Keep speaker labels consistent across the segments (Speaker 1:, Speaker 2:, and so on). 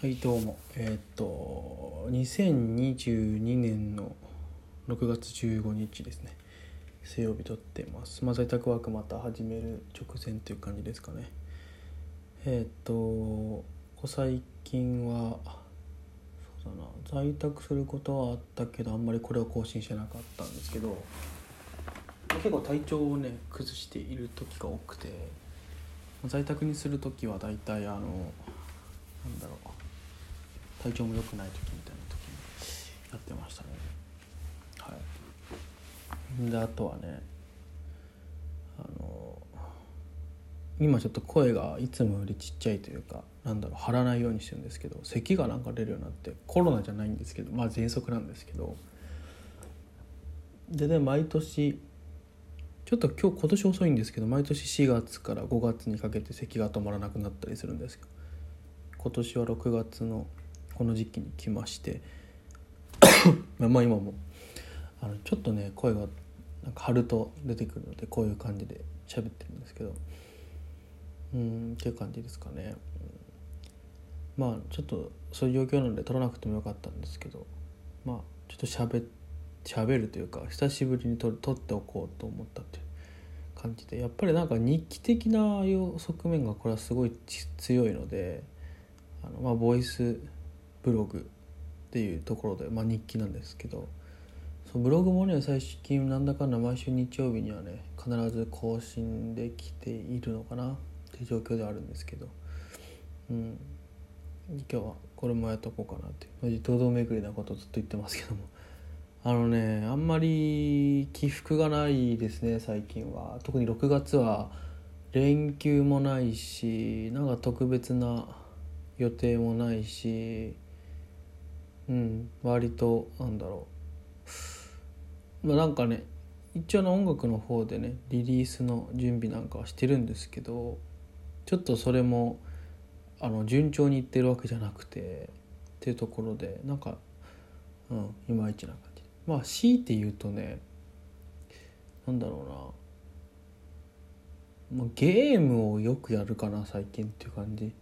Speaker 1: はいどうも。えーっと2022年の6月15日ですね。水曜日撮ってます。まあ在宅ワークまた始める直前という感じですかね。えーっとここ最近はそうだな。在宅することはあったけどあんまりこれを更新してなかったんですけど結構体調をね崩している時が多くて在宅にする時は大体あのなん体調も良くない時みたいな時にやってましたね。はい。であとはねあの今ちょっと声がいつもよりちっちゃいというかなんだろう張らないようにしてるんですけど咳がなんか出るようになってコロナじゃないんですけどまあ喘息なんですけど。でね毎年ちょっと今日今年遅いんですけど毎年4月から5月にかけて咳が止まらなくなったりするんです今年は6月のこの時期に来まして まあ今もあのちょっとね声がなんか張ると出てくるのでこういう感じで喋ってるんですけどうんっていう感じですかね、うん、まあちょっとそういう状況なので撮らなくてもよかったんですけどまあちょっと喋喋るというか久しぶりに撮撮っておこうと思ったっていう感じでやっぱりなんか日記的な側面がこれはすごい強いのであのまあボイスブログっていうところで、まあ、日記なんですけどそうブログもね最近なんだかんだ毎週日曜日にはね必ず更新できているのかなって状況ではあるんですけどうん。今日はこれもやっとこうかなってマジ堂々巡りなことずっと言ってますけども。あのねあんまり起伏がないですね最近は。特に6月は連休もないしなんか特別な予定もないしうん。割となんだろう。まあなんかね一応の音楽の方でねリリースの準備なんかはしてるんですけどちょっとそれもあの順調にいってるわけじゃなくてっていうところでなんかうんいまいちな感じ。まあ強いて言うとねなんだろうな、まあ、ゲームをよくやるかな最近っていう感じ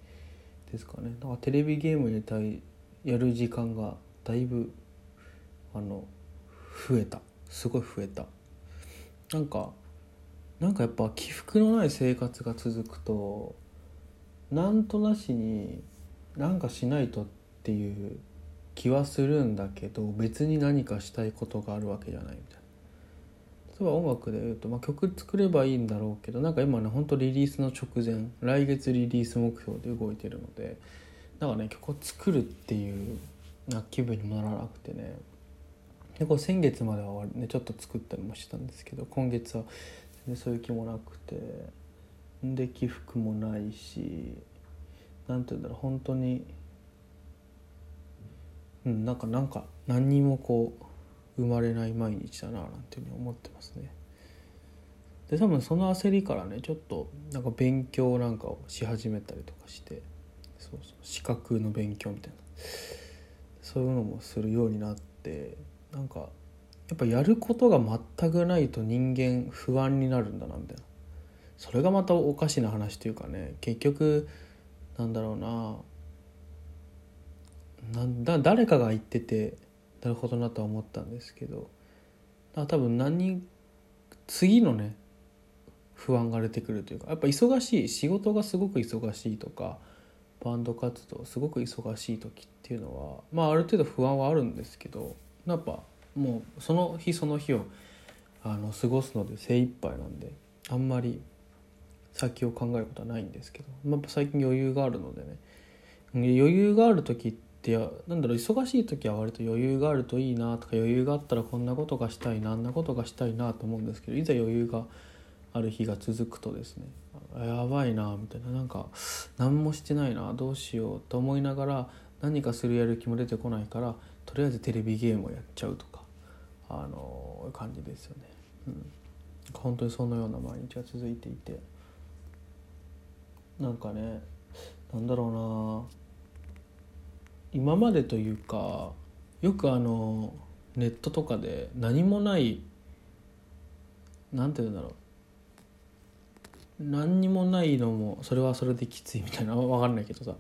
Speaker 1: ですかね。だからテレビゲームやりたいやる時間がだいぶあの増えた。すごい増えた。なんかなんかやっぱ起伏のない生活が続くとなんとなしになんかしないとっていう気はするんだけど別に何かしたいことがあるわけじゃないみたいな。例えば音楽で言うと、まあ、曲作ればいいんだろうけどなんか今ねほんとリリースの直前来月リリース目標で動いてるのでなんかね曲を作るっていうな気分にもならなくてね結構先月までは、ね、ちょっと作ったりもしたんですけど今月は全然そういう気もなくてで起伏もないし何て言うんだろう本当にうんなんかなんか何にもこう生まれない毎日だななんていうふうに思ってますね。で多分その焦りからねちょっとなんか勉強なんかをし始めたりとかしてそうそう。資格の勉強みたいな。そういうのもするようになってなんかやっぱやることが全くないと人間不安になるんだなみたいな。それがまたおかしな話というかね結局なんだろうななんだ誰かが言っててなるほどなとは思ったんですけど多分何人次のね不安が出てくるというかやっぱ忙しい仕事がすごく忙しいとかバンド活動すごく忙しい時っていうのはまあある程度不安はあるんですけどやっぱもうその日その日をあの過ごすので精一杯なんであんまり先を考えることはないんですけど、やっぱ最近余裕があるのでね。余裕がある時ってやなんだろう忙しい時は割と余裕があるといいなとか余裕があったらこんなことがしたいなあんなことがしたいなと思うんですけどいざ余裕がある日が続くとですねやばいなみたいな。なんか何もしてないなどうしようと思いながら何かするやる気も出てこないからとりあえずテレビゲームをやっちゃうとかあの感じですよね。うん、本当にそのような毎日が続いていて。なんかねなんだろうな。今までというかよくあのネットとかで何もないなんて言うんだろう。何にもないのもそれはそれできついみたいな分かんないけどさ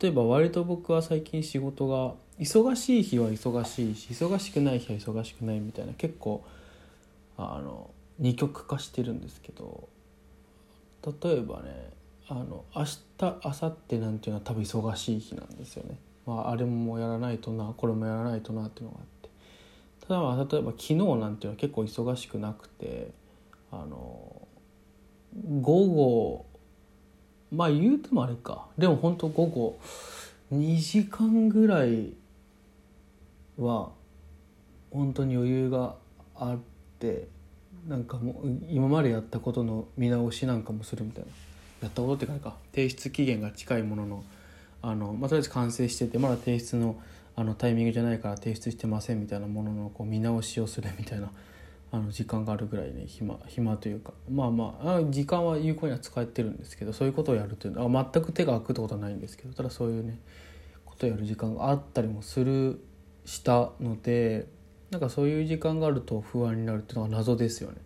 Speaker 1: 例えば割と僕は最近仕事が忙しい日は忙しいし忙しくない日は忙しくないみたいな結構あの二極化してるんですけど例えばねあの明日明後日なんていうのは多分忙しい日なんですよね。まあ、あれもやらないとなこれもやらないとなっていうのがあってただまあ例えば昨日なんていうのは結構忙しくなくてあの午後まあ言うてもあれか。でも本当午後2時間ぐらいは本当に余裕があってなんかもう今までやったことの見直しなんかもするみたいな。やったことってかか。提出期限が近いもののあの、まあ、とりあえず完成しててまだ提出のあのタイミングじゃないから提出してませんみたいなもののこう見直しをするみたいな。あの時間があるぐらいね暇暇というかまあまあ時間は有効には使えてるんですけどそういうことをやるというのは全く手が空くってことはないんですけどただそういうねことをやる時間があったりもするしたのでなんかそういう時間があると不安になるっていうのが謎ですよね。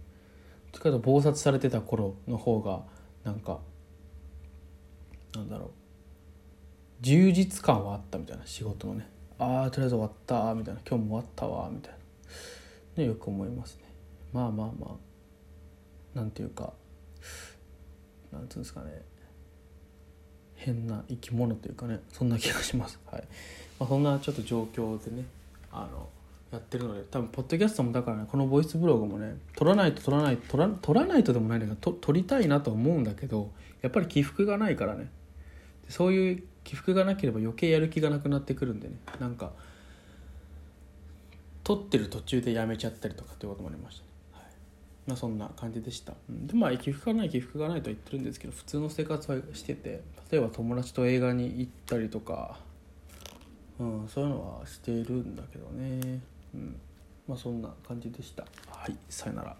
Speaker 1: というか暴殺されてた頃の方がなんかなんだろう充実感はあったみたいな仕事のね。ああとりあえず終わったみたいな。今日も終わったわみたいな。ねよく思いますね。まあまあまあなんていうかなんていうんですかね。変な生き物というかねそんな気がします。はい、まあ、そんなちょっと状況でねあのやってるので多分ポッドキャストもだからねこのボイスブログもね撮らないと撮らないと撮らないとでもないんだけど撮りたいなと思うんだけどやっぱり起伏がないからね。そういう起伏がなければ余計やる気がなくなってくるんでね。なんか撮ってる途中でやめちゃったりとかっていうこともありました。ね、まあ、そんな感じでした、うん、でまあ起伏がない起伏がないとは言ってるんですけど普通の生活はしてて例えば友達と映画に行ったりとか、うん、そういうのはしているんだけどね。うん。まあそんな感じでした。はい。さよなら。